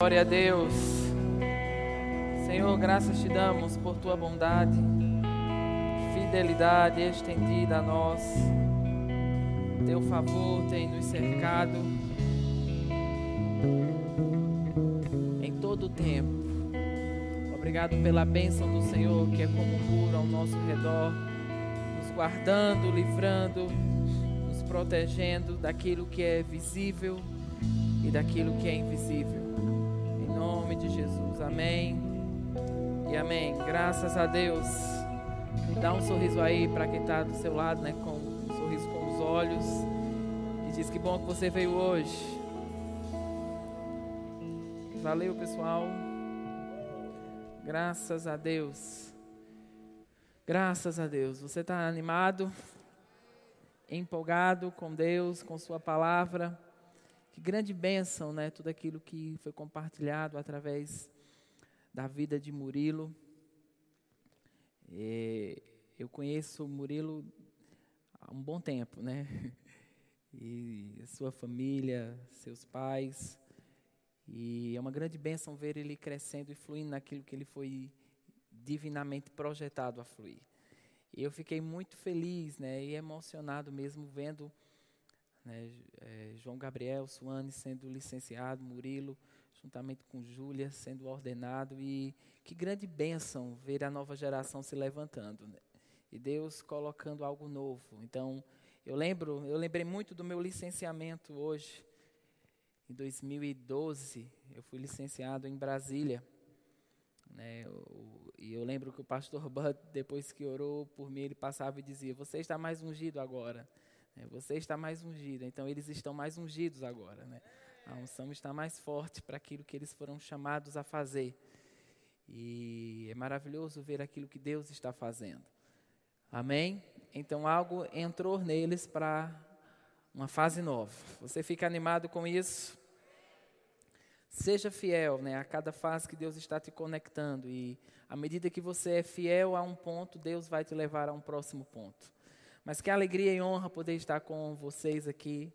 Glória a Deus. Senhor, graças te damos por tua bondade, fidelidade estendida a nós. Teu favor tem nos cercado em todo o tempo. Obrigado pela bênção do Senhor que é como um muro ao nosso redor, nos guardando, livrando, nos protegendo daquilo que é visível e daquilo que é invisível nome de Jesus. Amém. E amém. Graças a Deus. Dá um sorriso aí para quem está do seu lado, né? Com um sorriso com os olhos. E diz que bom que você veio hoje. Valeu, pessoal. Graças a Deus. Graças a Deus. Você está animado? Empolgado com Deus, com Sua palavra? Que grande bênção, né? Tudo aquilo que foi compartilhado através da vida de Murilo. E eu conheço Murilo há um bom tempo, né? E sua família, seus pais. E é uma grande bênção ver ele crescendo e fluindo naquilo que ele foi divinamente projetado a fluir. Eu fiquei muito feliz, né, e emocionado mesmo vendo né, é, João Gabriel, Suane sendo licenciado, Murilo, juntamente com Júlia, sendo ordenado. E que grande bênção ver a nova geração se levantando. Né? E Deus colocando algo novo. Então, eu lembro, eu lembrei muito do meu licenciamento hoje. Em 2012, eu fui licenciado em Brasília. Né, eu, e eu lembro que o pastor Bud, depois que orou por mim, ele passava e dizia: Você está mais ungido agora. É, você está mais ungido, então eles estão mais ungidos agora. Né? A unção está mais forte para aquilo que eles foram chamados a fazer. E é maravilhoso ver aquilo que Deus está fazendo. Amém? Então algo entrou neles para uma fase nova. Você fica animado com isso? Seja fiel né, a cada fase que Deus está te conectando. E à medida que você é fiel a um ponto, Deus vai te levar a um próximo ponto. Mas que alegria e honra poder estar com vocês aqui.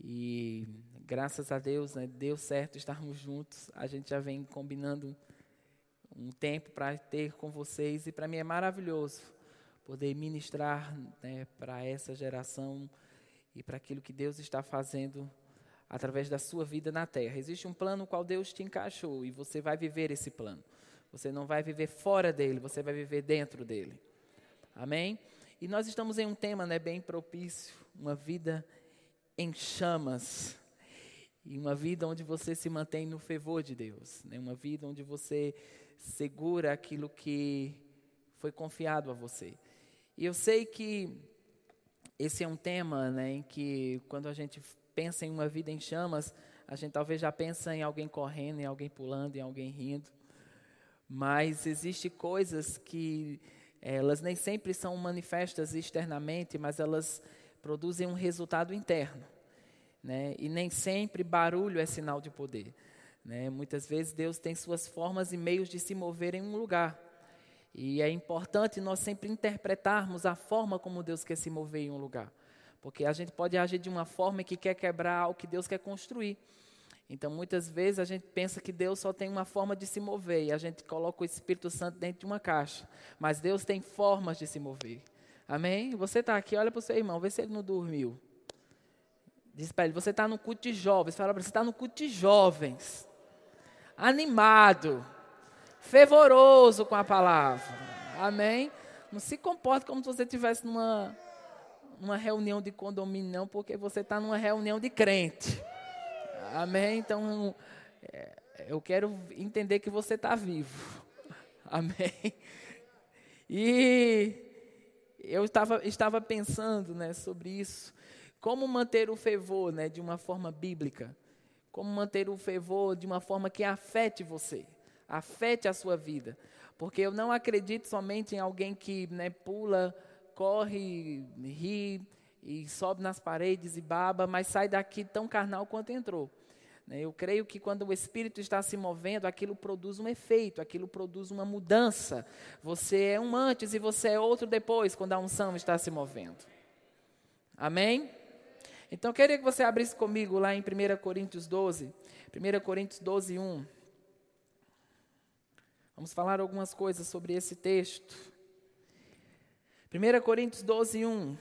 E graças a Deus, né, deu certo estarmos juntos. A gente já vem combinando um tempo para ter com vocês. E para mim é maravilhoso poder ministrar né, para essa geração e para aquilo que Deus está fazendo através da sua vida na terra. Existe um plano no qual Deus te encaixou e você vai viver esse plano. Você não vai viver fora dele, você vai viver dentro dele. Amém? E nós estamos em um tema né, bem propício, uma vida em chamas. E uma vida onde você se mantém no fervor de Deus. Né? Uma vida onde você segura aquilo que foi confiado a você. E eu sei que esse é um tema né, em que, quando a gente pensa em uma vida em chamas, a gente talvez já pensa em alguém correndo, em alguém pulando, em alguém rindo. Mas existem coisas que elas nem sempre são manifestas externamente, mas elas produzem um resultado interno. Né? E nem sempre barulho é sinal de poder. Né? Muitas vezes Deus tem suas formas e meios de se mover em um lugar. E é importante nós sempre interpretarmos a forma como Deus quer se mover em um lugar. Porque a gente pode agir de uma forma que quer quebrar o que Deus quer construir. Então, muitas vezes a gente pensa que Deus só tem uma forma de se mover e a gente coloca o Espírito Santo dentro de uma caixa. Mas Deus tem formas de se mover. Amém? Você está aqui, olha para o seu irmão, vê se ele não dormiu. Diz para ele: você está no culto de jovens. Fala para ele: você está no culto de jovens. Animado, fervoroso com a palavra. Amém? Não se comporte como se você estivesse numa, numa reunião de condomínio, não, porque você está numa reunião de crente. Amém? Então, é, eu quero entender que você está vivo. Amém? E eu estava, estava pensando né, sobre isso. Como manter o fervor né, de uma forma bíblica? Como manter o fervor de uma forma que afete você, afete a sua vida. Porque eu não acredito somente em alguém que né, pula, corre, ri e sobe nas paredes e baba, mas sai daqui tão carnal quanto entrou. Né, eu creio que quando o Espírito está se movendo, aquilo produz um efeito, aquilo produz uma mudança. Você é um antes e você é outro depois, quando a unção está se movendo. Amém? Então eu queria que você abrisse comigo lá em 1 Coríntios 12. 1 Coríntios 12, 1. Vamos falar algumas coisas sobre esse texto. 1 Coríntios 12, 1.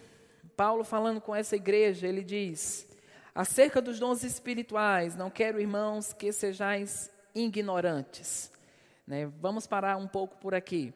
Paulo falando com essa igreja, ele diz: Acerca dos dons espirituais, não quero, irmãos, que sejais ignorantes. Né? Vamos parar um pouco por aqui.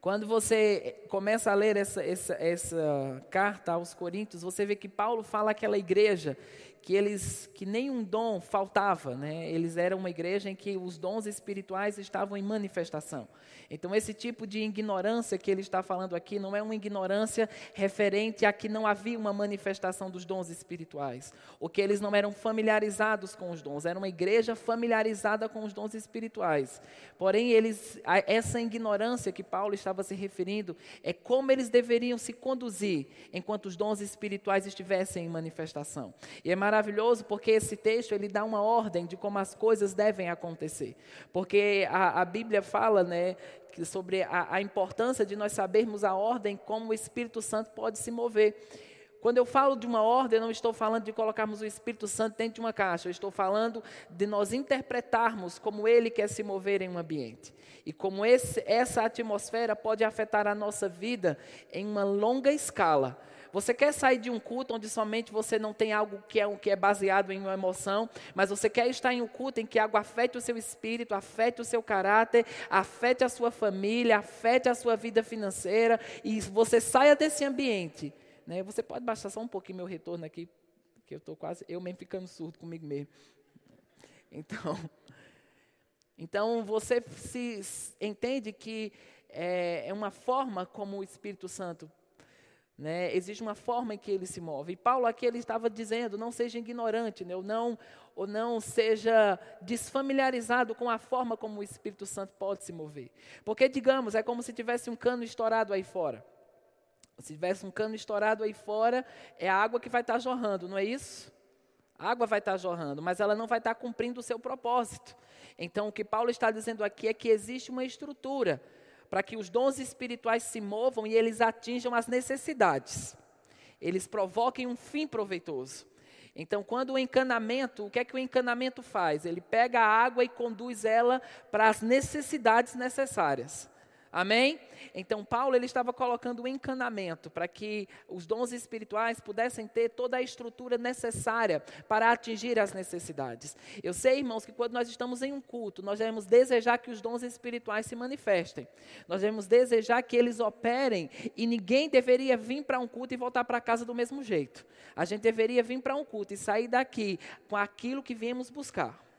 Quando você começa a ler essa, essa, essa carta aos Coríntios, você vê que Paulo fala àquela igreja que eles que nenhum dom faltava, né? Eles eram uma igreja em que os dons espirituais estavam em manifestação. Então esse tipo de ignorância que ele está falando aqui não é uma ignorância referente a que não havia uma manifestação dos dons espirituais, ou que eles não eram familiarizados com os dons. Era uma igreja familiarizada com os dons espirituais. Porém eles essa ignorância que Paulo estava se referindo é como eles deveriam se conduzir enquanto os dons espirituais estivessem em manifestação. E é maravilhoso porque esse texto ele dá uma ordem de como as coisas devem acontecer. Porque a, a Bíblia fala né, sobre a, a importância de nós sabermos a ordem como o Espírito Santo pode se mover. Quando eu falo de uma ordem, não estou falando de colocarmos o Espírito Santo dentro de uma caixa, eu estou falando de nós interpretarmos como ele quer se mover em um ambiente. E como esse, essa atmosfera pode afetar a nossa vida em uma longa escala. Você quer sair de um culto onde somente você não tem algo que é, que é baseado em uma emoção, mas você quer estar em um culto em que algo afete o seu espírito, afete o seu caráter, afete a sua família, afete a sua vida financeira, e você saia desse ambiente. Né? Você pode baixar só um pouquinho meu retorno aqui, que eu estou quase, eu mesmo ficando surdo comigo mesmo. Então, então você se entende que é, é uma forma como o Espírito Santo né? Existe uma forma em que ele se move. E Paulo aqui ele estava dizendo: não seja ignorante, né? ou, não, ou não seja desfamiliarizado com a forma como o Espírito Santo pode se mover. Porque, digamos, é como se tivesse um cano estourado aí fora. Se tivesse um cano estourado aí fora, é a água que vai estar jorrando, não é isso? A água vai estar jorrando, mas ela não vai estar cumprindo o seu propósito. Então, o que Paulo está dizendo aqui é que existe uma estrutura para que os dons espirituais se movam e eles atinjam as necessidades. Eles provoquem um fim proveitoso. Então, quando o encanamento, o que é que o encanamento faz? Ele pega a água e conduz ela para as necessidades necessárias. Amém? Então Paulo ele estava colocando o encanamento para que os dons espirituais pudessem ter toda a estrutura necessária para atingir as necessidades. Eu sei, irmãos, que quando nós estamos em um culto, nós devemos desejar que os dons espirituais se manifestem. Nós devemos desejar que eles operem e ninguém deveria vir para um culto e voltar para casa do mesmo jeito. A gente deveria vir para um culto e sair daqui com aquilo que viemos buscar.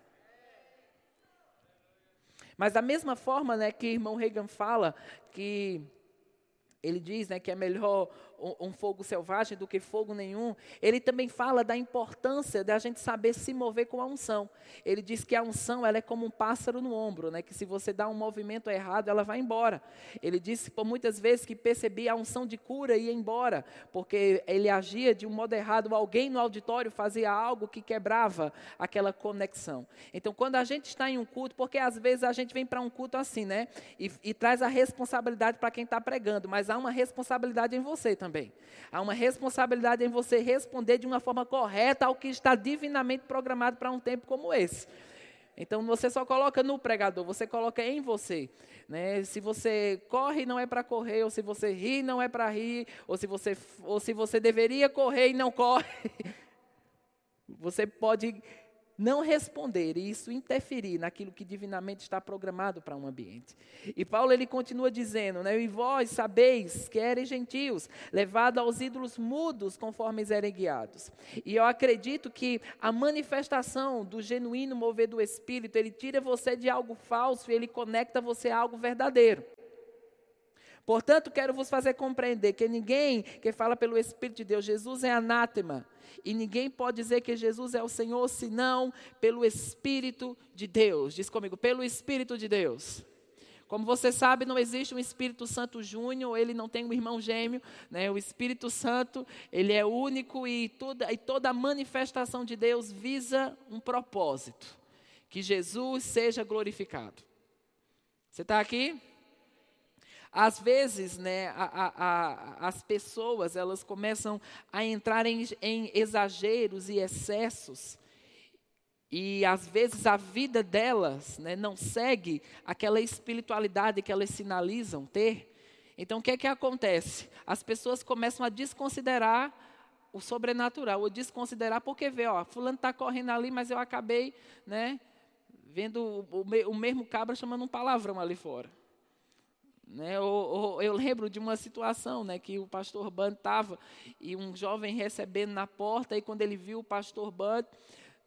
Mas da mesma forma né, que o irmão Reagan fala que ele diz né, que é melhor um, fogo selvagem do que fogo nenhum. Ele também fala da importância da gente saber se mover com a unção. Ele diz que a unção ela é como um pássaro no ombro, né, que se você dá um movimento errado, ela vai embora. Ele disse por muitas vezes que percebia a unção de cura e ia embora, porque ele agia de um modo errado. Alguém no auditório fazia algo que quebrava aquela conexão. Então, quando a gente está em um culto, porque às vezes a gente vem para um culto assim, né, e, e traz a responsabilidade para quem está pregando, mas há uma responsabilidade em você também. Há uma responsabilidade em você responder de uma forma correta ao que está divinamente programado para um tempo como esse. Então você só coloca no pregador, você coloca em você. Né? Se você corre, não é para correr, ou se você ri, não é para rir, ou se, você, ou se você deveria correr e não corre. Você pode não responder e isso interferir naquilo que divinamente está programado para um ambiente. E Paulo ele continua dizendo, né, e vós sabeis que eres gentios, levado aos ídolos mudos conforme eram guiados. E eu acredito que a manifestação do genuíno mover do Espírito, ele tira você de algo falso e ele conecta você a algo verdadeiro. Portanto, quero vos fazer compreender que ninguém que fala pelo Espírito de Deus, Jesus é anátema. E ninguém pode dizer que Jesus é o Senhor senão pelo Espírito de Deus. Diz comigo, pelo Espírito de Deus. Como você sabe, não existe um Espírito Santo Júnior, ele não tem um irmão gêmeo, né? O Espírito Santo, ele é único e toda, e toda manifestação de Deus visa um propósito: que Jesus seja glorificado. Você está aqui? Às vezes, né, a, a, a, as pessoas elas começam a entrar em, em exageros e excessos e às vezes a vida delas né, não segue aquela espiritualidade que elas sinalizam ter. Então o que é que acontece? As pessoas começam a desconsiderar o sobrenatural, ou desconsiderar porque vê, ó, fulano está correndo ali, mas eu acabei, né, vendo o, o, o mesmo cabra chamando um palavrão ali fora. Né, ou, ou, eu lembro de uma situação né, que o pastor Band estava e um jovem recebendo na porta, e quando ele viu o pastor Band,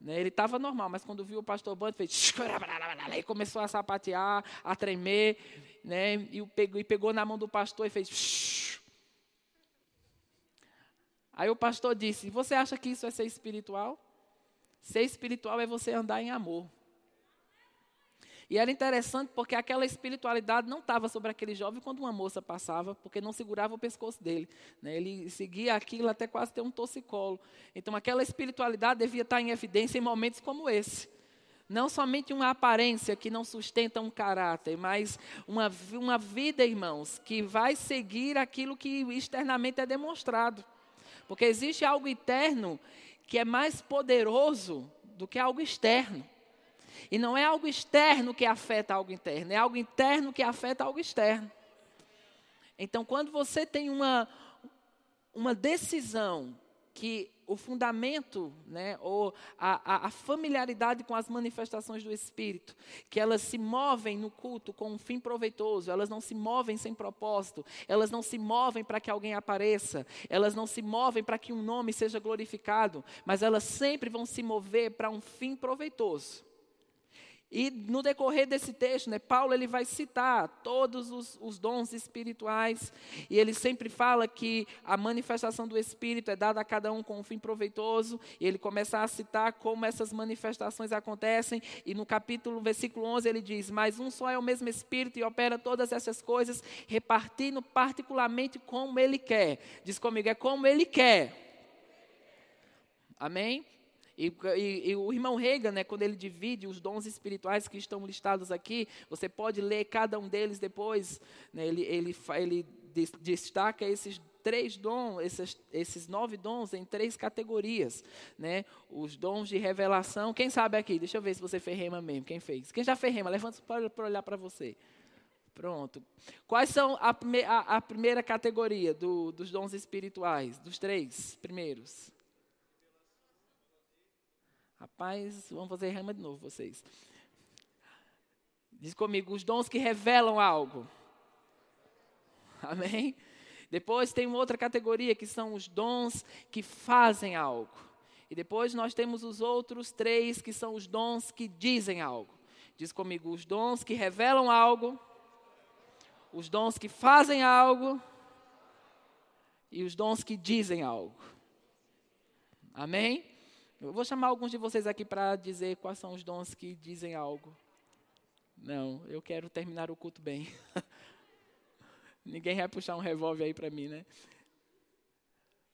né, ele estava normal, mas quando viu o pastor Band, fez. E começou a sapatear, a tremer, né, e, pegou, e pegou na mão do pastor e fez. Aí o pastor disse: Você acha que isso é ser espiritual? Ser espiritual é você andar em amor. E era interessante porque aquela espiritualidade não estava sobre aquele jovem quando uma moça passava, porque não segurava o pescoço dele. Né? Ele seguia aquilo até quase ter um torcicolo. Então aquela espiritualidade devia estar em evidência em momentos como esse. Não somente uma aparência que não sustenta um caráter, mas uma, uma vida, irmãos, que vai seguir aquilo que externamente é demonstrado. Porque existe algo interno que é mais poderoso do que algo externo. E não é algo externo que afeta algo interno, é algo interno que afeta algo externo. Então, quando você tem uma, uma decisão que o fundamento, né, ou a, a, familiaridade com as manifestações do Espírito, que elas se movem no culto com um fim proveitoso, elas não se movem sem propósito, elas não se movem para que alguém apareça, elas não se movem para que um nome seja glorificado, mas elas sempre vão se mover para um fim proveitoso. E no decorrer desse texto, né, Paulo ele vai citar todos os, os, dons espirituais, e ele sempre fala que a manifestação do Espírito é dada a cada um com um fim proveitoso, e ele começa a citar como essas manifestações acontecem, e no capítulo, versículo 11, ele diz: Mas um só é o mesmo Espírito e opera todas essas coisas, repartindo particularmente como ele quer. Diz comigo, é como ele quer. Amém? E, e, e, o irmão Reagan, né, quando ele divide os dons espirituais que estão listados aqui, você pode ler cada um deles depois. Né, ele, ele, ele destaca esses três dons, esses, esses nove dons em três categorias. Né? Os dons de revelação. Quem sabe aqui? Deixa eu ver se você fez rema mesmo. Quem fez? Quem já fez rema? Levanta para olhar para você. Pronto. Quais são a, a, a primeira categoria do, dos dons espirituais? Dos três primeiros. Rapaz, vamos fazer rama de novo, vocês. Diz comigo, os dons que revelam algo. Amém? Depois tem uma outra categoria que são os dons que fazem algo. E depois nós temos os outros três que são os dons que dizem algo. Diz comigo, os dons que revelam algo, os dons que fazem algo e os dons que dizem algo. Amém? Eu vou chamar alguns de vocês aqui para dizer quais são os dons que dizem algo. Não, eu quero terminar o culto bem. Ninguém vai puxar um revólver aí para mim, né?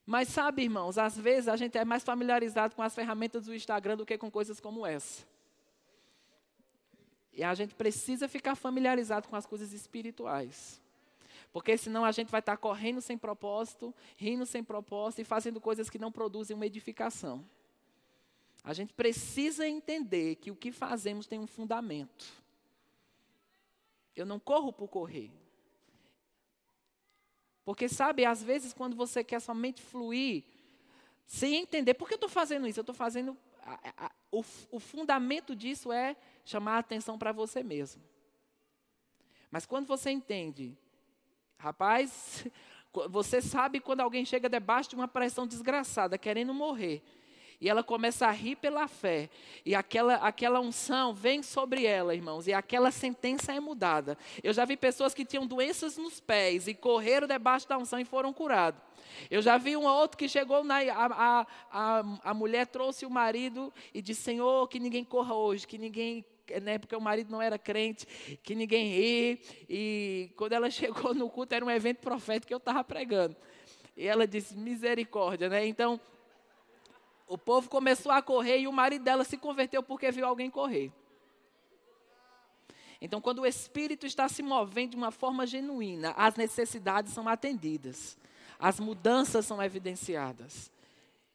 Mas sabe, irmãos, às vezes a gente é mais familiarizado com as ferramentas do Instagram do que com coisas como essa. E a gente precisa ficar familiarizado com as coisas espirituais. Porque senão a gente vai estar correndo sem propósito, rindo sem propósito e fazendo coisas que não produzem uma edificação. A gente precisa entender que o que fazemos tem um fundamento. Eu não corro por correr. Porque, sabe, às vezes quando você quer somente fluir, sem entender, por que eu estou fazendo isso? Eu estou fazendo. A, a, o, o fundamento disso é chamar a atenção para você mesmo. Mas quando você entende, rapaz, você sabe quando alguém chega debaixo de uma pressão desgraçada, querendo morrer. E ela começa a rir pela fé. E aquela, aquela unção vem sobre ela, irmãos. E aquela sentença é mudada. Eu já vi pessoas que tinham doenças nos pés e correram debaixo da unção e foram curados. Eu já vi um outro que chegou na. A, a, a, mulher trouxe o marido e disse: Senhor, que ninguém corra hoje, que ninguém né, porque o marido não era crente, que ninguém ri. E quando ela chegou no culto, era um evento profético que eu estava pregando. E ela disse, misericórdia, né? Então, o povo começou a correr e o marido dela se converteu porque viu alguém correr. Então, quando o Espírito está se movendo de uma forma genuína, as necessidades são atendidas, as mudanças são evidenciadas.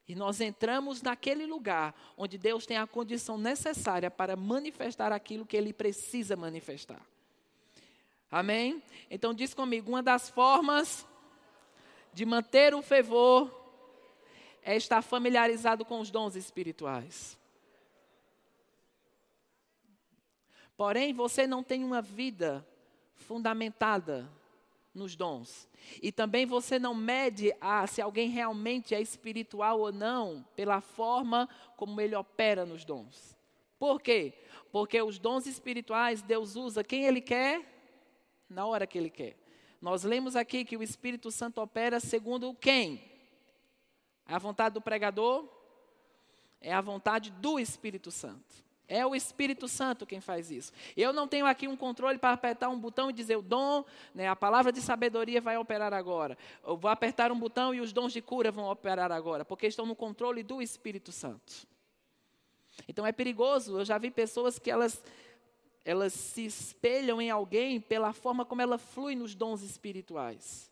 E nós entramos naquele lugar onde Deus tem a condição necessária para manifestar aquilo que Ele precisa manifestar. Amém? Então, diz comigo: uma das formas de manter o fervor é estar familiarizado com os dons espirituais. Porém, você não tem uma vida fundamentada nos dons. E também você não mede ah, se alguém realmente é espiritual ou não pela forma como ele opera nos dons. Por quê? Porque os dons espirituais Deus usa quem ele quer na hora que ele quer. Nós lemos aqui que o Espírito Santo opera segundo quem? A vontade do pregador? É a vontade do Espírito Santo. É o Espírito Santo quem faz isso. Eu não tenho aqui um controle para apertar um botão e dizer o dom, né, a palavra de sabedoria vai operar agora. Eu vou apertar um botão e os dons de cura vão operar agora, porque estão no controle do Espírito Santo. Então é perigoso. Eu já vi pessoas que elas elas se espelham em alguém pela forma como ela flui nos dons espirituais.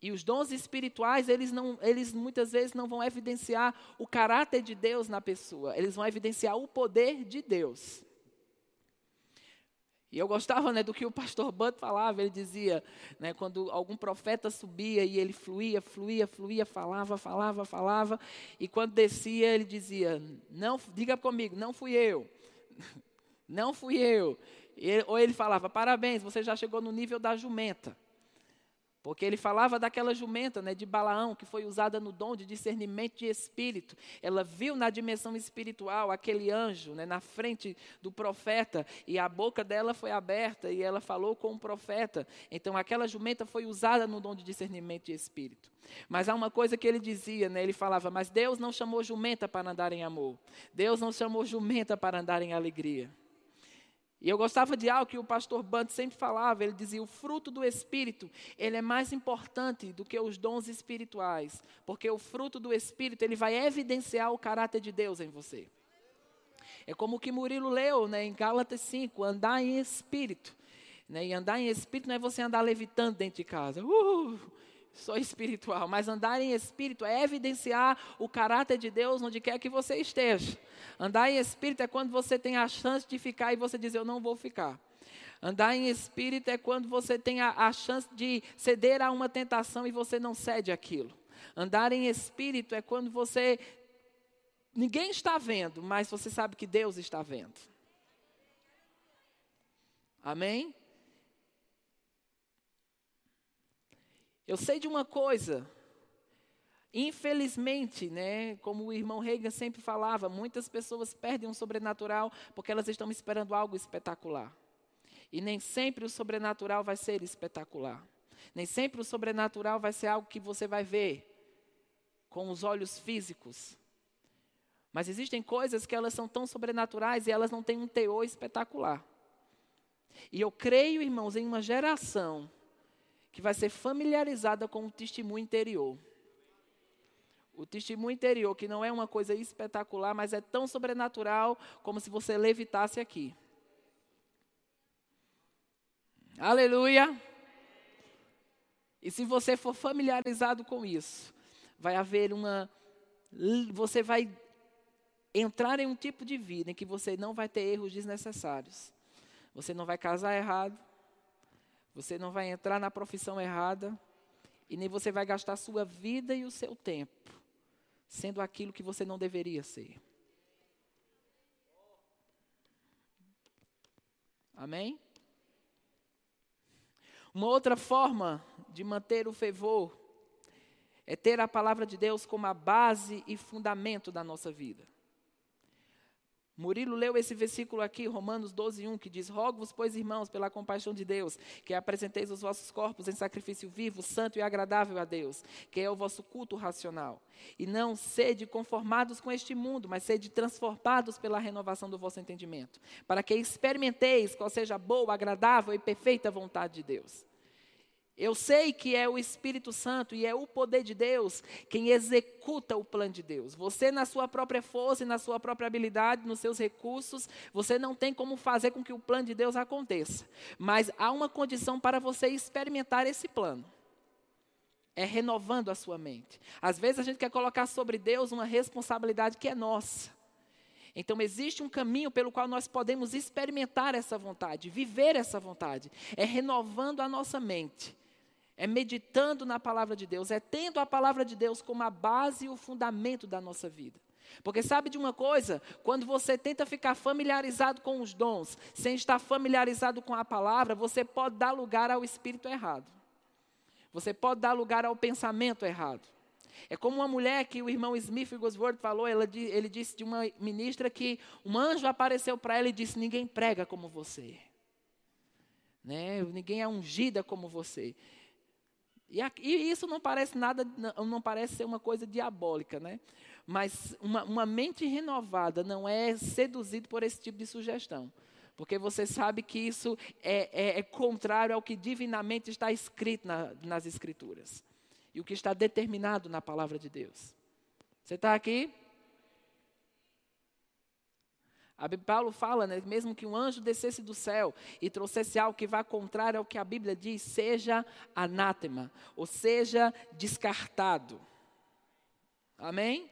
E os dons espirituais, eles, não, eles muitas vezes não vão evidenciar o caráter de Deus na pessoa, eles vão evidenciar o poder de Deus. E eu gostava né, do que o pastor Bud falava, ele dizia, né, quando algum profeta subia e ele fluía, fluía, fluía, falava, falava, falava, e quando descia ele dizia, não, diga comigo, não fui eu, não fui eu. E, ou ele falava, parabéns, você já chegou no nível da jumenta. Porque ele falava daquela jumenta né, de Balaão, que foi usada no dom de discernimento de espírito. Ela viu na dimensão espiritual aquele anjo né, na frente do profeta, e a boca dela foi aberta e ela falou com o profeta. Então aquela jumenta foi usada no dom de discernimento de espírito. Mas há uma coisa que ele dizia, né, ele falava: Mas Deus não chamou jumenta para andar em amor, Deus não chamou jumenta para andar em alegria. E eu gostava de algo que o pastor Bant sempre falava, ele dizia, o fruto do Espírito, ele é mais importante do que os dons espirituais, porque o fruto do Espírito, ele vai evidenciar o caráter de Deus em você. É como o que Murilo leu né, em Gálatas 5, andar em Espírito. Né, e andar em Espírito não é você andar levitando dentro de casa. Uh, sou espiritual, mas andar em espírito é evidenciar o caráter de Deus onde quer que você esteja. Andar em espírito é quando você tem a chance de ficar e você diz: Eu não vou ficar. Andar em espírito é quando você tem a, a chance de ceder a uma tentação e você não cede aquilo. Andar em espírito é quando você. Ninguém está vendo, mas você sabe que Deus está vendo. Amém? Eu sei de uma coisa. Infelizmente, né, como o irmão Reagan sempre falava, muitas pessoas perdem o sobrenatural porque elas estão esperando algo espetacular. E nem sempre o sobrenatural vai ser espetacular. Nem sempre o sobrenatural vai ser algo que você vai ver com os olhos físicos. Mas existem coisas que elas são tão sobrenaturais e elas não têm um teor espetacular. E eu creio, irmãos, em uma geração que vai ser familiarizada com o testemunho interior. O testemunho interior, que não é uma coisa espetacular, mas é tão sobrenatural como se você levitasse aqui. Aleluia! E se você for familiarizado com isso, vai haver uma. Você vai entrar em um tipo de vida em que você não vai ter erros desnecessários. Você não vai casar errado. Você não vai entrar na profissão errada e nem você vai gastar sua vida e o seu tempo sendo aquilo que você não deveria ser. Amém? Uma outra forma de manter o fervor é ter a palavra de Deus como a base e fundamento da nossa vida. Murilo leu esse versículo aqui, Romanos 12, 1, que diz: Rogo-vos, pois, irmãos, pela compaixão de Deus, que apresenteis os vossos corpos em sacrifício vivo, santo e agradável a Deus, que é o vosso culto racional. E não sede conformados com este mundo, mas sede transformados pela renovação do vosso entendimento, para que experimenteis qual seja a boa, agradável e perfeita vontade de Deus. Eu sei que é o Espírito Santo e é o poder de Deus quem executa o plano de Deus. Você, na sua própria força e na sua própria habilidade, nos seus recursos, você não tem como fazer com que o plano de Deus aconteça. Mas há uma condição para você experimentar esse plano. É renovando a sua mente. Às vezes a gente quer colocar sobre Deus uma responsabilidade que é nossa. Então existe um caminho pelo qual nós podemos experimentar essa vontade, viver essa vontade. É renovando a nossa mente é meditando na palavra de Deus, é tendo a palavra de Deus como a base e o fundamento da nossa vida. Porque sabe de uma coisa? Quando você tenta ficar familiarizado com os dons, sem estar familiarizado com a palavra, você pode dar lugar ao espírito errado. Você pode dar lugar ao pensamento errado. É como uma mulher que o irmão Smith Gosworth falou, ela, ele disse de uma ministra que um anjo apareceu para ela e disse: Ninguém prega como você. Né? Ninguém é ungida como você. E, e, isso não parece nada, não, não, parece ser uma coisa diabólica, né? Mas uma, uma mente renovada não é seduzido por esse tipo de sugestão. Porque você sabe que isso é, é, é contrário ao que divinamente está escrito na, nas Escrituras. E o que está determinado na palavra de Deus. Você está aqui? A Paulo fala, né, mesmo que um anjo descesse do céu e trouxesse algo que vá contrário ao que a Bíblia diz, seja anátema, ou seja descartado. Amém?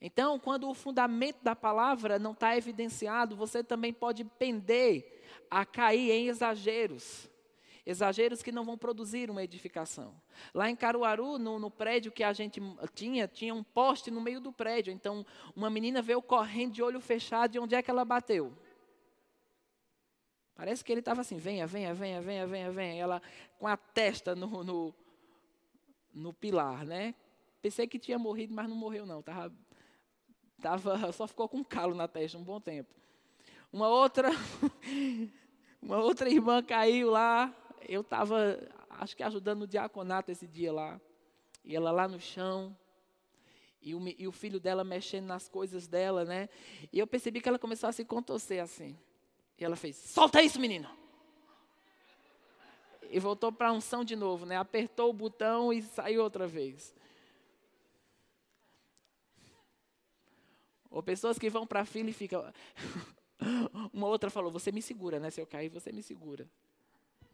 Então, quando o fundamento da palavra não está evidenciado, você também pode pender a cair em exageros. Exageros que não vão produzir uma edificação. Lá em Caruaru, no, no, prédio que a gente tinha, tinha um poste no meio do prédio. Então, uma menina veio correndo de olho fechado, de onde é que ela bateu? Parece que ele estava assim, venha, venha, venha, venha, venha, venha. Ela com a testa no, no, no pilar, né? Pensei que tinha morrido, mas não morreu não. Tava, tava, só ficou com um calo na testa um bom tempo. Uma outra, uma outra irmã caiu lá, eu estava, acho que ajudando no diaconato esse dia lá. E ela lá no chão. E o, e o filho dela mexendo nas coisas dela, né? E eu percebi que ela começou a se contorcer assim. E ela fez: Solta isso, menino! E voltou para a unção de novo, né? Apertou o botão e saiu outra vez. Ou pessoas que vão para a fila e ficam. Uma outra falou: Você me segura, né? Se eu cair, você me segura.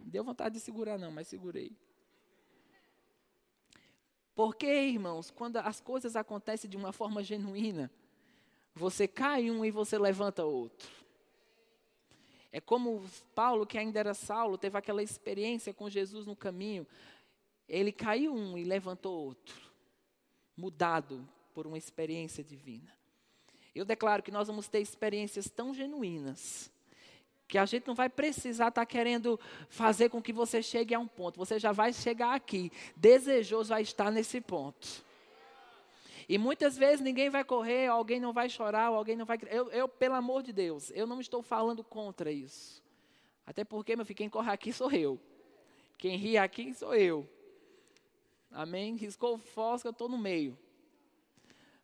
Deu vontade de segurar, não, mas segurei. Porque, irmãos, quando as coisas acontecem de uma forma genuína, você cai um e você levanta outro. É como Paulo, que ainda era Saulo, teve aquela experiência com Jesus no caminho. Ele caiu um e levantou outro, mudado por uma experiência divina. Eu declaro que nós vamos ter experiências tão genuínas que a gente não vai precisar estar tá querendo fazer com que você chegue a um ponto. Você já vai chegar aqui, desejoso a estar nesse ponto. E muitas vezes ninguém vai correr, alguém não vai chorar, alguém não vai. Eu, eu, pelo amor de Deus, eu não estou falando contra isso. Até porque, meu filho, quem corre aqui sou eu. Quem ri aqui sou eu. Amém? Riscou fosca, eu estou no meio.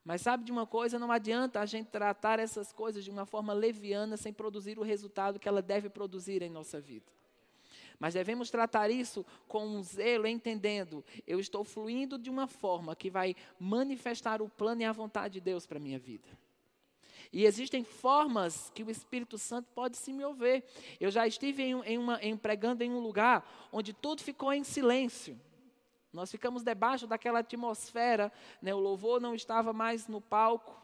Mas sabe de uma coisa? Não adianta a gente tratar essas coisas de uma forma leviana sem produzir o resultado que ela deve produzir em nossa vida. Mas devemos tratar isso com um zelo, entendendo, eu estou fluindo de uma forma que vai manifestar o plano e a vontade de Deus para a minha vida. E existem formas que o Espírito Santo pode se mover. Eu já estive em, em, uma, em pregando em um lugar onde tudo ficou em silêncio. Nós ficamos debaixo daquela atmosfera, né? o louvor não estava mais no palco,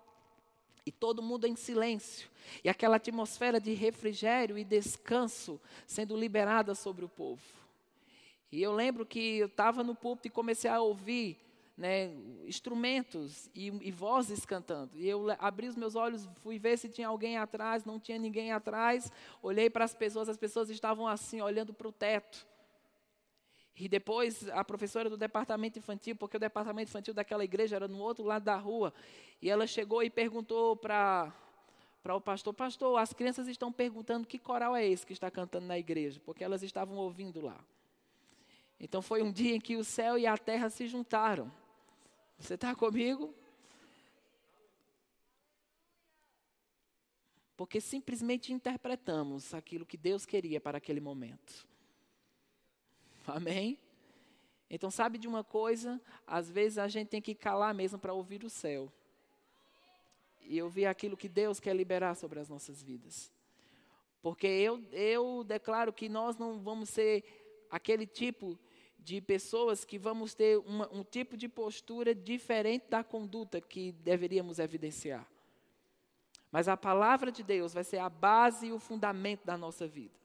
e todo mundo em silêncio. E aquela atmosfera de refrigério e descanso sendo liberada sobre o povo. E eu lembro que eu estava no púlpito e comecei a ouvir né, instrumentos e, e, vozes cantando. E eu abri os meus olhos, fui ver se tinha alguém atrás, não tinha ninguém atrás. Olhei para as pessoas, as pessoas estavam assim, olhando para o teto. E depois a professora do departamento infantil, porque o departamento infantil daquela igreja era no outro lado da rua, e ela chegou e perguntou para para o pastor, pastor, as crianças estão perguntando que coral é esse que está cantando na igreja, porque elas estavam ouvindo lá. Então foi um dia em que o céu e a terra se juntaram. Você está comigo? Porque simplesmente interpretamos aquilo que Deus queria para aquele momento. Amém? Então, sabe de uma coisa? Às vezes a gente tem que calar mesmo para ouvir o céu. E ouvir aquilo que Deus quer liberar sobre as nossas vidas. Porque eu, eu declaro que nós não vamos ser aquele tipo de pessoas que vamos ter uma, um tipo de postura diferente da conduta que deveríamos evidenciar. Mas a palavra de Deus vai ser a base e o fundamento da nossa vida.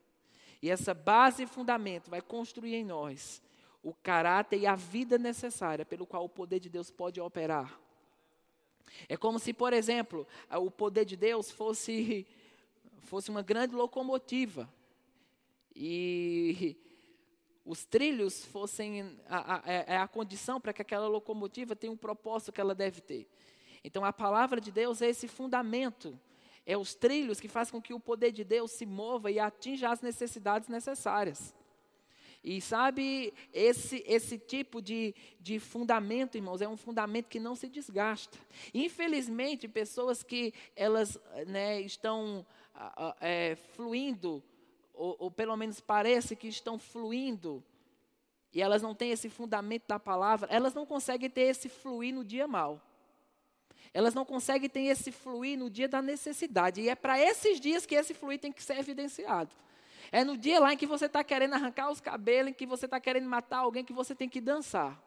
E essa base e fundamento vai construir em nós o caráter e a vida necessária pelo qual o poder de Deus pode operar. É como se, por exemplo, o poder de Deus fosse, fosse uma grande locomotiva. E os trilhos fossem a, a, é, é a condição para que aquela locomotiva tenha um propósito que ela deve ter. Então a palavra de Deus é esse fundamento, é os trilhos que fazem com que o poder de Deus se mova e atinja as necessidades necessárias. E sabe, esse, esse tipo de, de fundamento, irmãos, é um fundamento que não se desgasta. Infelizmente, pessoas que elas né, estão é, fluindo ou, ou pelo menos parece que estão fluindo, e elas não têm esse fundamento da palavra, elas não conseguem ter esse fluir no dia mal. Elas não conseguem ter esse fluir no dia da necessidade. E é para esses dias que esse fluir tem que ser evidenciado. É no dia lá em que você está querendo arrancar os cabelos, em que você está querendo matar alguém, que você tem que dançar.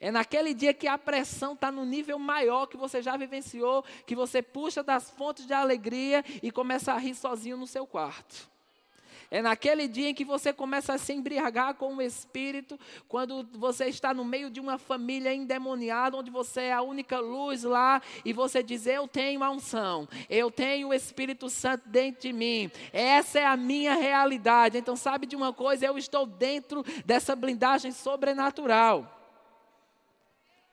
É naquele dia que a pressão está no nível maior que você já vivenciou, que você puxa das fontes de alegria e começa a rir sozinho no seu quarto. É naquele dia em que você começa a se embriagar com o Espírito, quando você está no meio de uma família endemoniada, onde você é a única luz lá, e você diz: Eu tenho a unção, eu tenho o Espírito Santo dentro de mim, essa é a minha realidade. Então, sabe de uma coisa? Eu estou dentro dessa blindagem sobrenatural.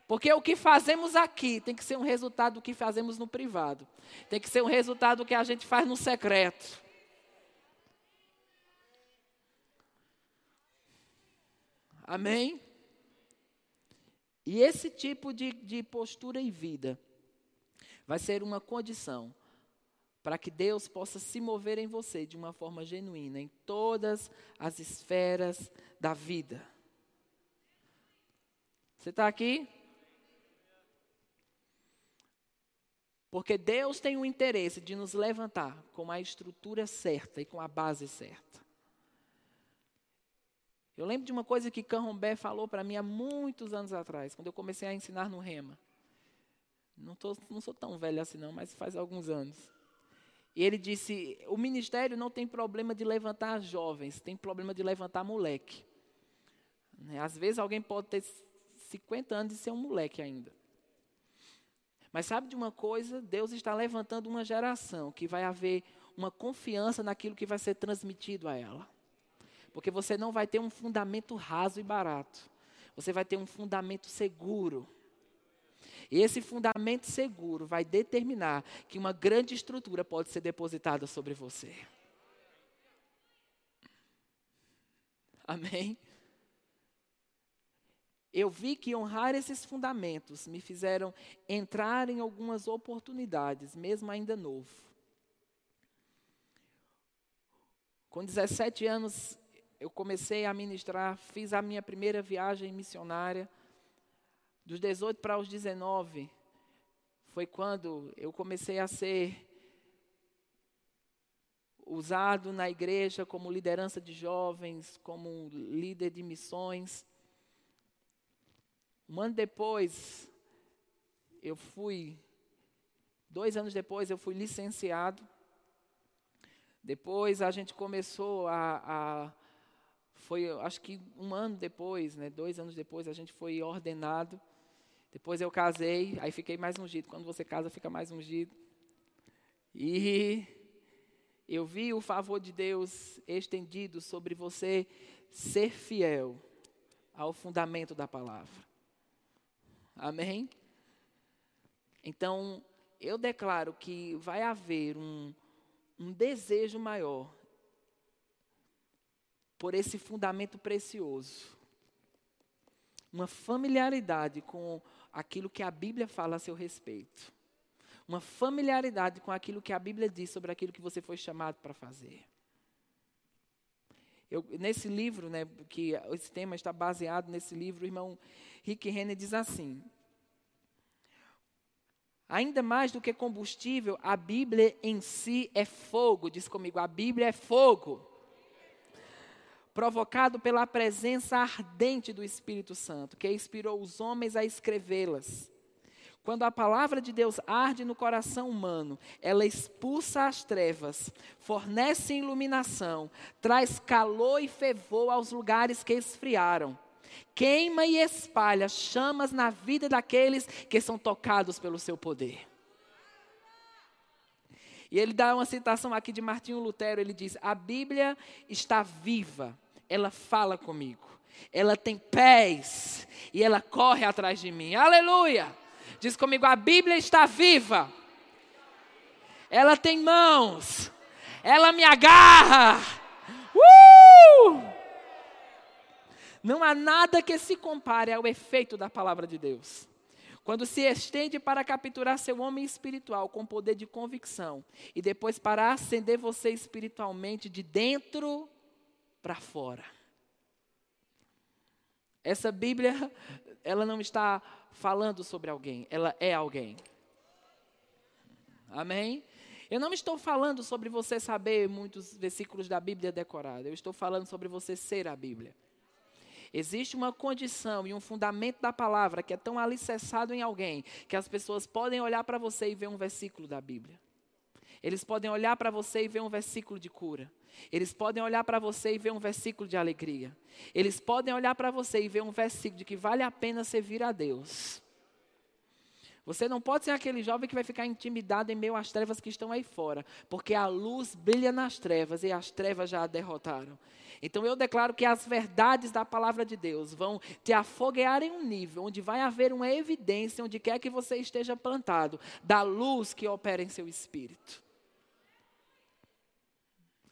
Porque o que fazemos aqui tem que ser um resultado do que fazemos no privado. Tem que ser um resultado do que a gente faz no secreto. Amém? E esse tipo de, de postura e vida vai ser uma condição para que Deus possa se mover em você de uma forma genuína em todas as esferas da vida. Você está aqui? Porque Deus tem o interesse de nos levantar com a estrutura certa e com a base certa. Eu lembro de uma coisa que Canrombé falou para mim há muitos anos atrás, quando eu comecei a ensinar no Rema. Não, tô, não sou tão velho assim não, mas faz alguns anos. E ele disse, o ministério não tem problema de levantar jovens, tem problema de levantar moleque. Né? Às vezes alguém pode ter 50 anos e ser um moleque ainda. Mas sabe de uma coisa? Deus está levantando uma geração que vai haver uma confiança naquilo que vai ser transmitido a ela. Porque você não vai ter um fundamento raso e barato. Você vai ter um fundamento seguro. E esse fundamento seguro vai determinar que uma grande estrutura pode ser depositada sobre você. Amém? Eu vi que honrar esses fundamentos me fizeram entrar em algumas oportunidades, mesmo ainda novo. Com 17 anos, eu comecei a ministrar, fiz a minha primeira viagem missionária. Dos 18 para os 19, foi quando eu comecei a ser usado na igreja como liderança de jovens, como líder de missões. Um ano depois, eu fui, dois anos depois, eu fui licenciado. Depois a gente começou a, a foi, acho que um ano depois, né, dois anos depois, a gente foi ordenado. Depois eu casei, aí fiquei mais ungido. Quando você casa, fica mais ungido. E eu vi o favor de Deus estendido sobre você ser fiel ao fundamento da palavra. Amém? Então, eu declaro que vai haver um, um desejo maior por esse fundamento precioso. Uma familiaridade com aquilo que a Bíblia fala a seu respeito. Uma familiaridade com aquilo que a Bíblia diz sobre aquilo que você foi chamado para fazer. Eu, nesse livro, né, que esse tema está baseado nesse livro, o irmão Rick Renner diz assim: Ainda mais do que combustível, a Bíblia em si é fogo. Diz comigo, a Bíblia é fogo. Provocado pela presença ardente do Espírito Santo, que inspirou os homens a escrevê-las. Quando a palavra de Deus arde no coração humano, ela expulsa as trevas, fornece iluminação, traz calor e fervor aos lugares que esfriaram queima e espalha chamas na vida daqueles que são tocados pelo seu poder. E ele dá uma citação aqui de Martinho Lutero, ele diz: "A Bíblia está viva, ela fala comigo. Ela tem pés e ela corre atrás de mim." Aleluia! Diz comigo: "A Bíblia está viva. Ela tem mãos. Ela me agarra." Uh! Não há nada que se compare ao efeito da palavra de Deus. Quando se estende para capturar seu homem espiritual com poder de convicção e depois para acender você espiritualmente de dentro para fora. Essa Bíblia, ela não está falando sobre alguém, ela é alguém. Amém? Eu não estou falando sobre você saber muitos versículos da Bíblia decorados. Eu estou falando sobre você ser a Bíblia. Existe uma condição e um fundamento da palavra que é tão alicerçado em alguém que as pessoas podem olhar para você e ver um versículo da Bíblia. Eles podem olhar para você e ver um versículo de cura. Eles podem olhar para você e ver um versículo de alegria. Eles podem olhar para você e ver um versículo de que vale a pena servir a Deus. Você não pode ser aquele jovem que vai ficar intimidado em meio às trevas que estão aí fora, porque a luz brilha nas trevas e as trevas já a derrotaram. Então eu declaro que as verdades da palavra de Deus vão te afoguear em um nível onde vai haver uma evidência, onde quer que você esteja plantado, da luz que opera em seu espírito.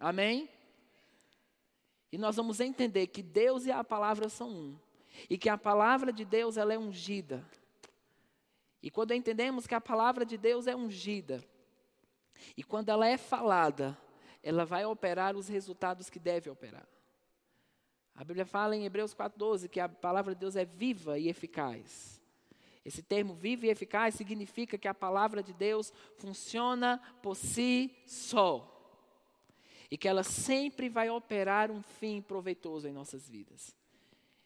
Amém? E nós vamos entender que Deus e a palavra são um. E que a palavra de Deus ela é ungida. E quando entendemos que a palavra de Deus é ungida, e quando ela é falada, ela vai operar os resultados que deve operar. A Bíblia fala em Hebreus 4,12 que a palavra de Deus é viva e eficaz. Esse termo vivo e eficaz significa que a palavra de Deus funciona por si só. E que ela sempre vai operar um fim proveitoso em nossas vidas.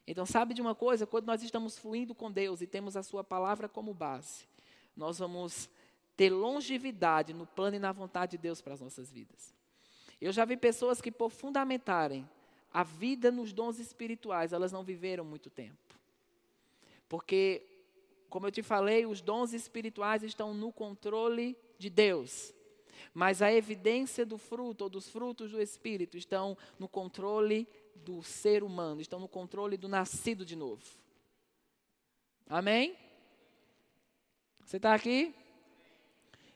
Então, sabe de uma coisa? Quando nós estamos fluindo com Deus e temos a Sua palavra como base, nós vamos ter longevidade no plano e na vontade de Deus para as nossas vidas. Eu já vi pessoas que, por fundamentarem a vida nos dons espirituais, elas não viveram muito tempo. Porque, como eu te falei, os dons espirituais estão no controle de Deus. Mas a evidência do fruto ou dos frutos do Espírito estão no controle do ser humano, estão no controle do nascido de novo. Amém? Você está aqui?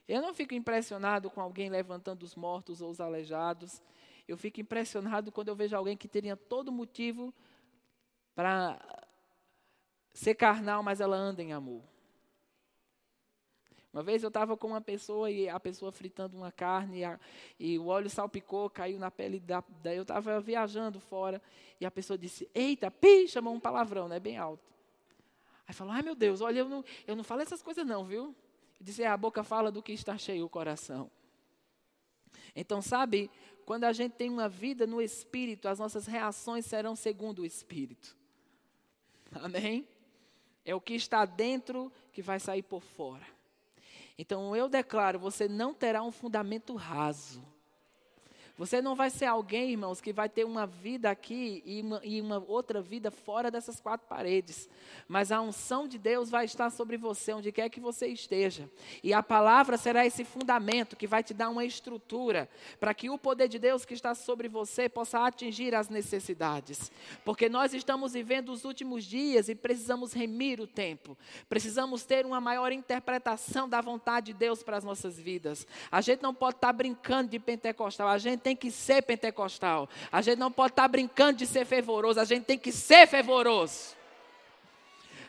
Eu não fico impressionado com alguém levantando os mortos ou os aleijados. Eu fico impressionado quando eu vejo alguém que teria todo motivo para ser carnal, mas ela anda em amor. Uma vez eu estava com uma pessoa e a pessoa fritando uma carne e, a, e o óleo salpicou, caiu na pele da. Daí eu estava viajando fora e a pessoa disse: Eita, pi, chamou um palavrão, né, bem alto. Aí falou: Ai meu Deus, olha, eu não, eu não falo essas coisas não, viu? Eu disse: é, A boca fala do que está cheio o coração. Então, sabe, quando a gente tem uma vida no Espírito, as nossas reações serão segundo o Espírito. Amém? É o que está dentro que vai sair por fora. Então eu declaro: você não terá um fundamento raso. Você não vai ser alguém, irmãos, que vai ter uma vida aqui e uma, e uma, outra vida fora dessas quatro paredes. Mas a unção de Deus vai estar sobre você, onde quer que você esteja. E a palavra será esse fundamento que vai te dar uma estrutura para que o poder de Deus que está sobre você possa atingir as necessidades. Porque nós estamos vivendo os últimos dias e precisamos remir o tempo. Precisamos ter uma maior interpretação da vontade de Deus para as nossas vidas. A gente não pode estar brincando de pentecostal. A gente tem tem que ser pentecostal. A gente não pode estar brincando de ser fervoroso, a gente tem que ser fervoroso.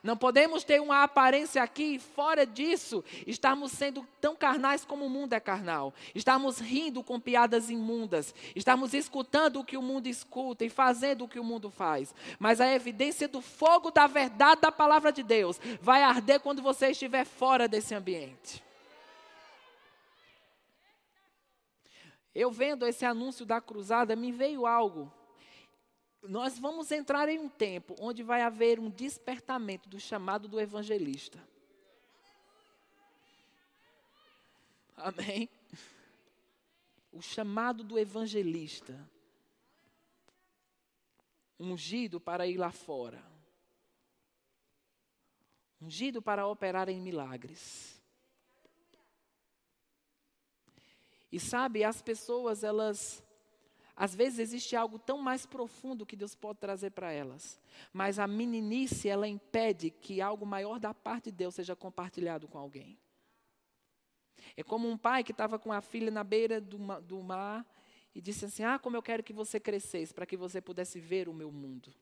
Não podemos ter uma aparência aqui e fora disso estarmos sendo tão carnais como o mundo é carnal. Estarmos rindo com piadas imundas. Estarmos escutando o que o mundo escuta e fazendo o que o mundo faz. Mas a evidência do fogo da verdade da palavra de Deus vai arder quando você estiver fora desse ambiente. Eu vendo esse anúncio da cruzada, me veio algo. Nós vamos entrar em um tempo onde vai haver um despertamento do chamado do evangelista. Amém? O chamado do evangelista. Ungido para ir lá fora. Ungido para operar em milagres. E sabe, as pessoas, elas. Às vezes existe algo tão mais profundo que Deus pode trazer para elas. Mas a meninice, ela impede que algo maior da parte de Deus seja compartilhado com alguém. É como um pai que estava com a filha na beira do, do mar e disse assim: Ah, como eu quero que você crescesse, para que você pudesse ver o meu mundo.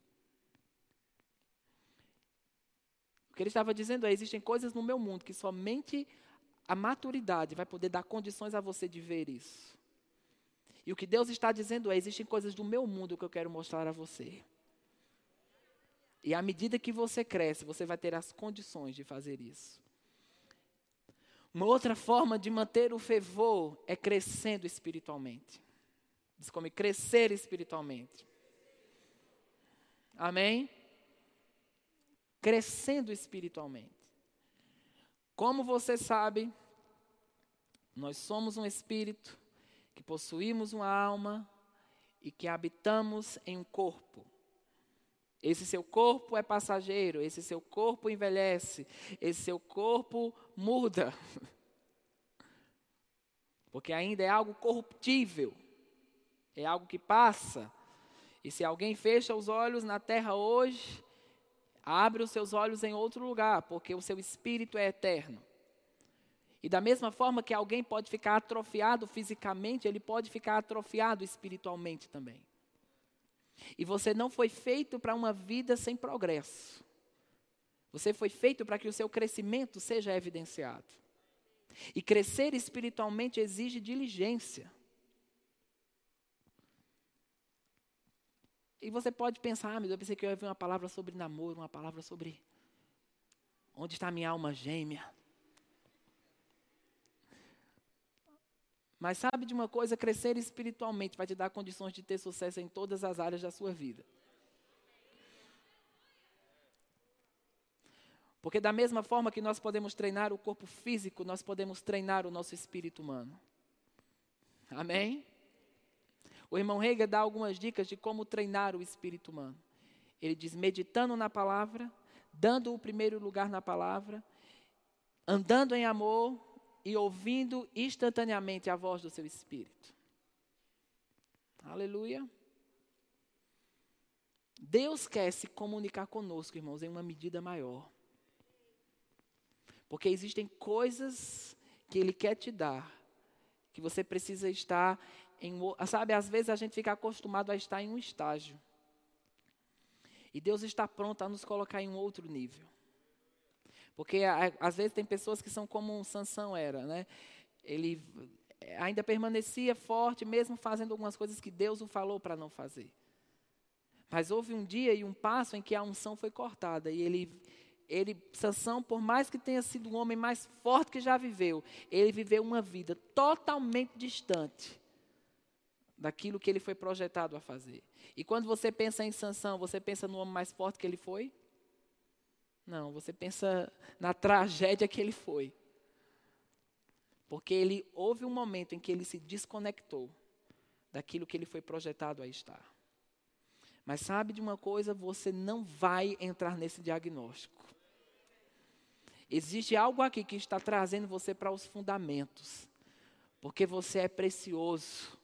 O que ele estava dizendo é: existem coisas no meu mundo que somente a maturidade vai poder dar condições a você de ver isso. E o que Deus está dizendo é: existem coisas do meu mundo que eu quero mostrar a você. E à medida que você cresce, você vai ter as condições de fazer isso. Uma outra forma de manter o fervor é crescendo espiritualmente. Diz como crescer espiritualmente. Amém? Crescendo espiritualmente. Como você sabe, nós somos um espírito que possuímos uma alma e que habitamos em um corpo. Esse seu corpo é passageiro, esse seu corpo envelhece, esse seu corpo muda. Porque ainda é algo corruptível, é algo que passa. E se alguém fecha os olhos na terra hoje, abre os seus olhos em outro lugar, porque o seu espírito é eterno. E da mesma forma que alguém pode ficar atrofiado fisicamente, ele pode ficar atrofiado espiritualmente também. E você não foi feito para uma vida sem progresso. Você foi feito para que o seu crescimento seja evidenciado. E crescer espiritualmente exige diligência. E você pode pensar, ah, meu Deus, eu pensei que eu ia ver uma palavra sobre namoro, uma palavra sobre onde está minha alma gêmea. Mas sabe de uma coisa? Crescer espiritualmente vai te dar condições de ter sucesso em todas as áreas da sua vida. Porque, da mesma forma que nós podemos treinar o corpo físico, nós podemos treinar o nosso espírito humano. Amém? O irmão Hegel dá algumas dicas de como treinar o espírito humano. Ele diz: meditando na palavra, dando o primeiro lugar na palavra, andando em amor, e ouvindo instantaneamente a voz do seu espírito. Aleluia. Deus quer se comunicar conosco, irmãos, em uma medida maior. Porque existem coisas que Ele quer te dar, que você precisa estar em. Sabe, às vezes a gente fica acostumado a estar em um estágio. E Deus está pronto a nos colocar em um outro nível. Porque às vezes tem pessoas que são como Sansão era, né? Ele ainda permanecia forte, mesmo fazendo algumas coisas que Deus o falou para não fazer. Mas houve um dia e um passo em que a unção foi cortada e ele ele Sansão, por mais que tenha sido o homem mais forte que já viveu, ele viveu uma vida totalmente distante daquilo que ele foi projetado a fazer. E quando você pensa em Sansão, você pensa no homem mais forte que ele foi? Não, você pensa na tragédia que ele foi. Porque ele houve um momento em que ele se desconectou daquilo que ele foi projetado a estar. Mas sabe de uma coisa, você não vai entrar nesse diagnóstico. Existe algo aqui que está trazendo você para os fundamentos. Porque você é precioso.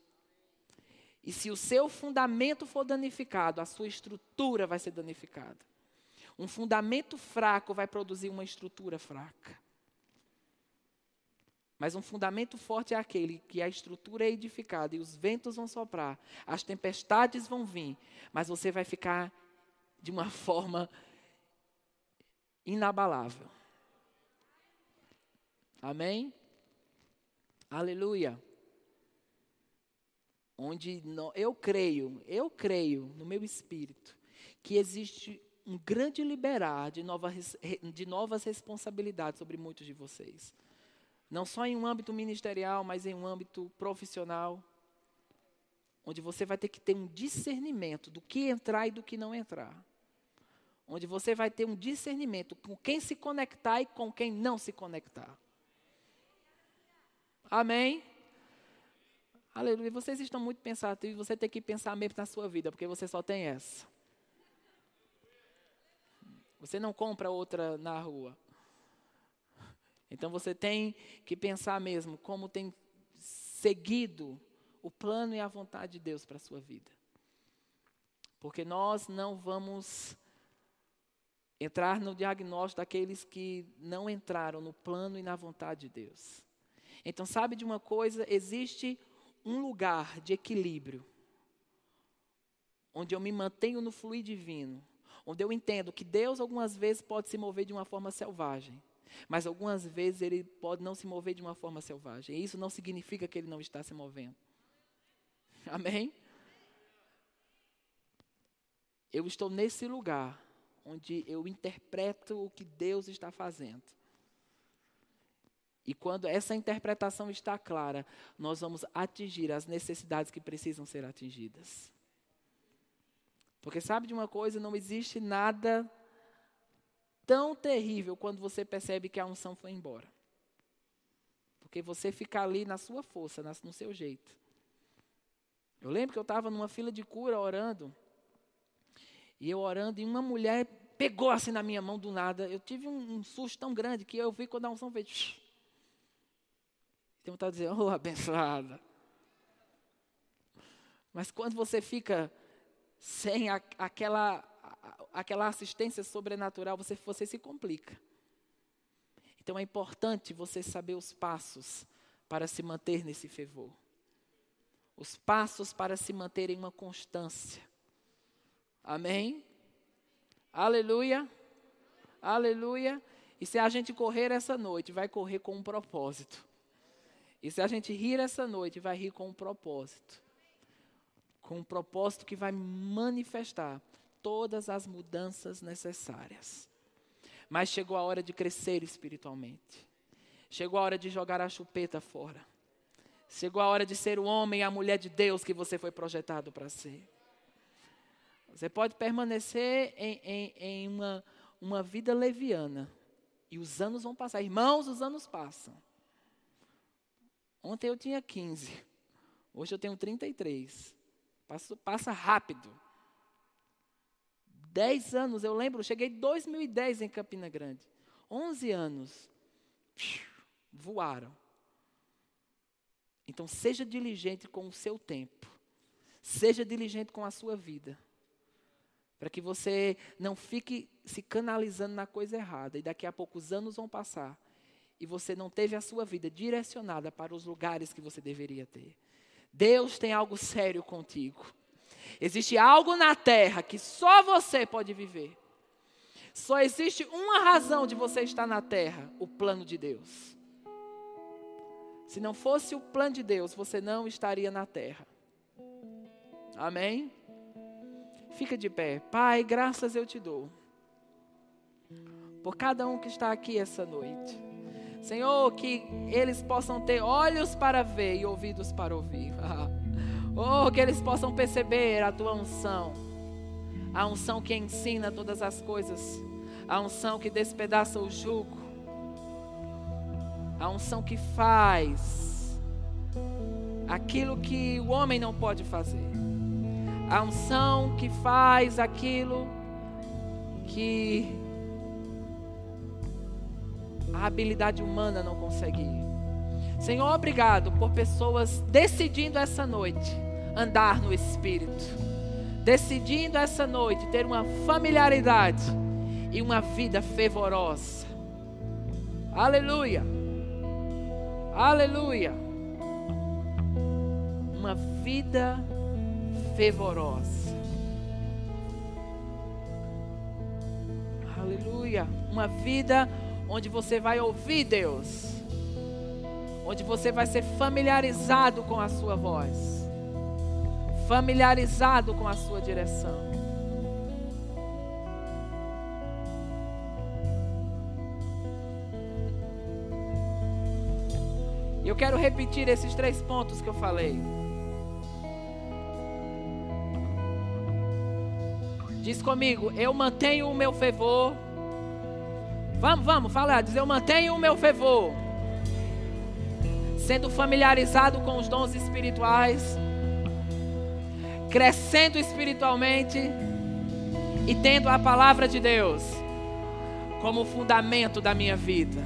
E se o seu fundamento for danificado, a sua estrutura vai ser danificada. Um fundamento fraco vai produzir uma estrutura fraca. Mas um fundamento forte é aquele que a estrutura é edificada e os ventos vão soprar, as tempestades vão vir, mas você vai ficar de uma forma inabalável. Amém? Aleluia. Onde eu creio, eu creio no meu espírito, que existe um grande liberar de novas, de novas responsabilidades sobre muitos de vocês. Não só em um âmbito ministerial, mas em um âmbito profissional, onde você vai ter que ter um discernimento do que entrar e do que não entrar. Onde você vai ter um discernimento com quem se conectar e com quem não se conectar. Amém? Aleluia. Vocês estão muito pensativos, você tem que pensar mesmo na sua vida, porque você só tem essa. Você não compra outra na rua. Então você tem que pensar mesmo como tem seguido o plano e a vontade de Deus para a sua vida. Porque nós não vamos entrar no diagnóstico daqueles que não entraram no plano e na vontade de Deus. Então, sabe de uma coisa? Existe um lugar de equilíbrio, onde eu me mantenho no fluir divino, onde eu entendo que Deus algumas vezes pode se mover de uma forma selvagem, mas algumas vezes ele pode não se mover de uma forma selvagem. E isso não significa que ele não está se movendo. Amém? Eu estou nesse lugar onde eu interpreto o que Deus está fazendo. E quando essa interpretação está clara, nós vamos atingir as necessidades que precisam ser atingidas. Porque sabe de uma coisa, não existe nada tão terrível quando você percebe que a unção foi embora. Porque você fica ali na sua força, no seu jeito. Eu lembro que eu estava numa fila de cura orando. E eu orando, e uma mulher pegou assim na minha mão do nada. Eu tive um, um susto tão grande que eu vi quando a unção fez. Tem vontade de dizer, oh, abençoada. Mas quando você fica sem a, aquela, a, aquela assistência sobrenatural, você, você se complica. Então é importante você saber os passos para se manter nesse fervor os passos para se manter em uma constância. Amém? Aleluia. Aleluia. E se a gente correr essa noite, vai correr com um propósito. E se a gente rir essa noite, vai rir com um propósito. Com um propósito que vai manifestar todas as mudanças necessárias. Mas chegou a hora de crescer espiritualmente. Chegou a hora de jogar a chupeta fora. Chegou a hora de ser o homem e a mulher de Deus que você foi projetado para ser. Você pode permanecer em, em, em uma, uma vida leviana. E os anos vão passar. Irmãos, os anos passam. Ontem eu tinha 15. Hoje eu tenho 33. Passa, passa rápido. Dez anos, eu lembro, cheguei em 2010 em Campina Grande. 11 anos. Voaram. Então, seja diligente com o seu tempo. Seja diligente com a sua vida. Para que você não fique se canalizando na coisa errada. E daqui a pouco os anos vão passar. E você não teve a sua vida direcionada para os lugares que você deveria ter. Deus tem algo sério contigo. Existe algo na terra que só você pode viver. Só existe uma razão de você estar na terra: o plano de Deus. Se não fosse o plano de Deus, você não estaria na terra. Amém? Fica de pé. Pai, graças eu te dou. Por cada um que está aqui essa noite. Senhor, que eles possam ter olhos para ver e ouvidos para ouvir. oh, que eles possam perceber a tua unção. A unção que ensina todas as coisas. A unção que despedaça o jugo a unção que faz aquilo que o homem não pode fazer. A unção que faz aquilo que a habilidade humana não consegue ir. Senhor, obrigado por pessoas decidindo essa noite andar no Espírito, decidindo essa noite ter uma familiaridade e uma vida fervorosa. Aleluia. Aleluia. Uma vida fervorosa. Aleluia. Uma vida onde você vai ouvir Deus. Onde você vai ser familiarizado com a sua voz. Familiarizado com a sua direção. E eu quero repetir esses três pontos que eu falei. Diz comigo, eu mantenho o meu fervor. Vamos, vamos, fala, diz eu mantenho o meu fervor. Sendo familiarizado com os dons espirituais, crescendo espiritualmente e tendo a palavra de Deus como fundamento da minha vida.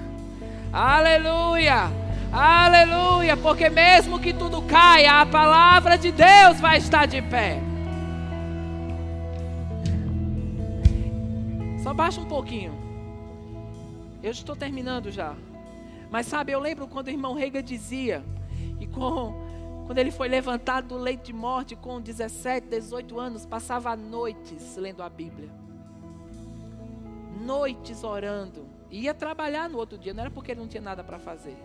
Aleluia! Aleluia! Porque mesmo que tudo caia, a palavra de Deus vai estar de pé. Só baixa um pouquinho. Eu estou terminando já. Mas sabe, eu lembro quando o irmão Reiga dizia, e com, quando ele foi levantado do leito de morte com 17, 18 anos, passava noites lendo a Bíblia. Noites orando. Ia trabalhar no outro dia, não era porque ele não tinha nada para fazer.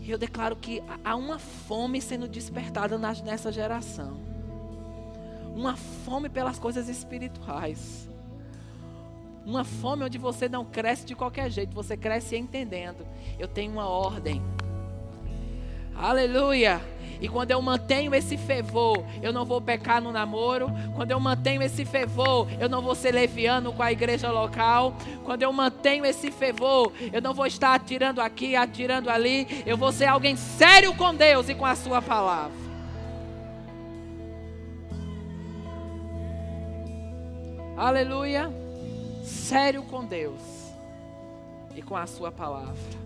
E eu declaro que há uma fome sendo despertada nessa geração uma fome pelas coisas espirituais. Uma fome onde você não cresce de qualquer jeito, você cresce entendendo. Eu tenho uma ordem. Aleluia! E quando eu mantenho esse fervor, eu não vou pecar no namoro. Quando eu mantenho esse fervor, eu não vou ser leviano com a igreja local. Quando eu mantenho esse fervor, eu não vou estar atirando aqui, atirando ali. Eu vou ser alguém sério com Deus e com a Sua palavra. Aleluia. Sério com Deus e com a Sua palavra.